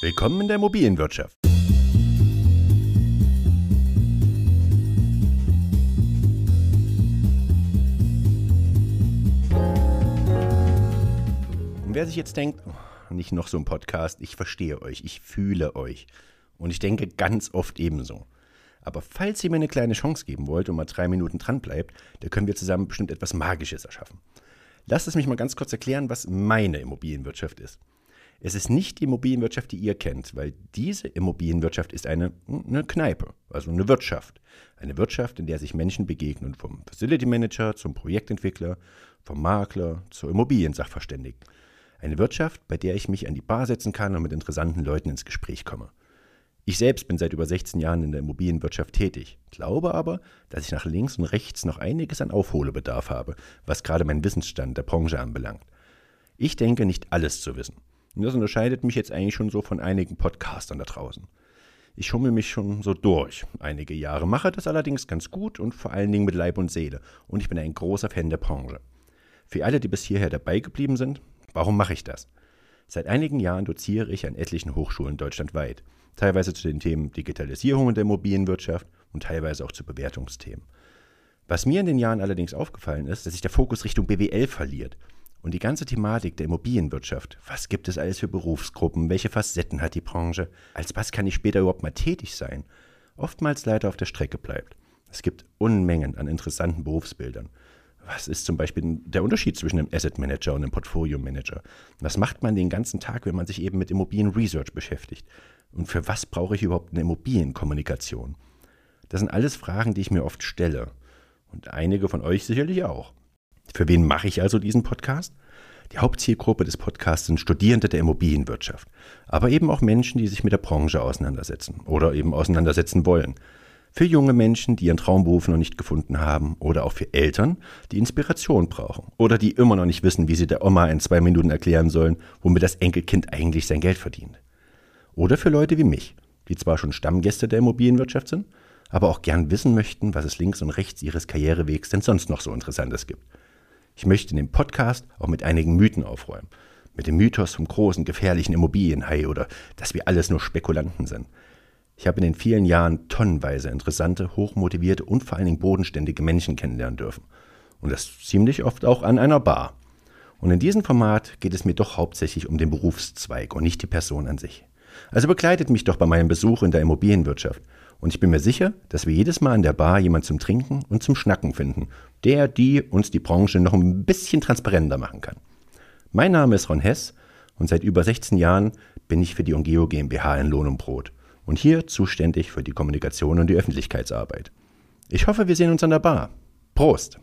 Willkommen in der Immobilienwirtschaft. Und wer sich jetzt denkt, oh, nicht noch so ein Podcast, ich verstehe euch, ich fühle euch. Und ich denke ganz oft ebenso. Aber falls ihr mir eine kleine Chance geben wollt und mal drei Minuten dran bleibt, dann können wir zusammen bestimmt etwas Magisches erschaffen. Lasst es mich mal ganz kurz erklären, was meine Immobilienwirtschaft ist. Es ist nicht die Immobilienwirtschaft, die ihr kennt, weil diese Immobilienwirtschaft ist eine, eine Kneipe, also eine Wirtschaft. Eine Wirtschaft, in der sich Menschen begegnen, vom Facility Manager zum Projektentwickler, vom Makler zur Immobiliensachverständigen. Eine Wirtschaft, bei der ich mich an die Bar setzen kann und mit interessanten Leuten ins Gespräch komme. Ich selbst bin seit über 16 Jahren in der Immobilienwirtschaft tätig, glaube aber, dass ich nach links und rechts noch einiges an Aufholbedarf habe, was gerade meinen Wissensstand der Branche anbelangt. Ich denke, nicht alles zu wissen. Und das unterscheidet mich jetzt eigentlich schon so von einigen Podcastern da draußen. Ich schummel mich schon so durch. Einige Jahre mache das allerdings ganz gut und vor allen Dingen mit Leib und Seele. Und ich bin ein großer Fan der Branche. Für alle, die bis hierher dabei geblieben sind, warum mache ich das? Seit einigen Jahren doziere ich an etlichen Hochschulen deutschlandweit, teilweise zu den Themen Digitalisierung in der Immobilienwirtschaft und teilweise auch zu Bewertungsthemen. Was mir in den Jahren allerdings aufgefallen ist, dass sich der Fokus Richtung BWL verliert und die ganze Thematik der Immobilienwirtschaft, was gibt es alles für Berufsgruppen, welche Facetten hat die Branche, als was kann ich später überhaupt mal tätig sein, oftmals leider auf der Strecke bleibt. Es gibt Unmengen an interessanten Berufsbildern. Was ist zum Beispiel der Unterschied zwischen einem Asset Manager und einem Portfolio Manager? Was macht man den ganzen Tag, wenn man sich eben mit Immobilien Research beschäftigt? Und für was brauche ich überhaupt eine Immobilienkommunikation? Das sind alles Fragen, die ich mir oft stelle. Und einige von euch sicherlich auch. Für wen mache ich also diesen Podcast? Die Hauptzielgruppe des Podcasts sind Studierende der Immobilienwirtschaft, aber eben auch Menschen, die sich mit der Branche auseinandersetzen oder eben auseinandersetzen wollen. Für junge Menschen, die ihren Traumberuf noch nicht gefunden haben oder auch für Eltern, die Inspiration brauchen oder die immer noch nicht wissen, wie sie der Oma in zwei Minuten erklären sollen, womit das Enkelkind eigentlich sein Geld verdient. Oder für Leute wie mich, die zwar schon Stammgäste der Immobilienwirtschaft sind, aber auch gern wissen möchten, was es links und rechts ihres Karrierewegs denn sonst noch so Interessantes gibt. Ich möchte dem Podcast auch mit einigen Mythen aufräumen. Mit dem Mythos vom großen, gefährlichen Immobilienhai oder dass wir alles nur Spekulanten sind. Ich habe in den vielen Jahren tonnenweise interessante, hochmotivierte und vor allen Dingen bodenständige Menschen kennenlernen dürfen. Und das ziemlich oft auch an einer Bar. Und in diesem Format geht es mir doch hauptsächlich um den Berufszweig und nicht die Person an sich. Also begleitet mich doch bei meinem Besuch in der Immobilienwirtschaft und ich bin mir sicher, dass wir jedes Mal an der Bar jemand zum Trinken und zum Schnacken finden, der, die uns die Branche noch ein bisschen transparenter machen kann. Mein Name ist Ron Hess und seit über 16 Jahren bin ich für die Ongeo GmbH in Lohn und Brot und hier zuständig für die Kommunikation und die Öffentlichkeitsarbeit. Ich hoffe, wir sehen uns an der Bar. Prost!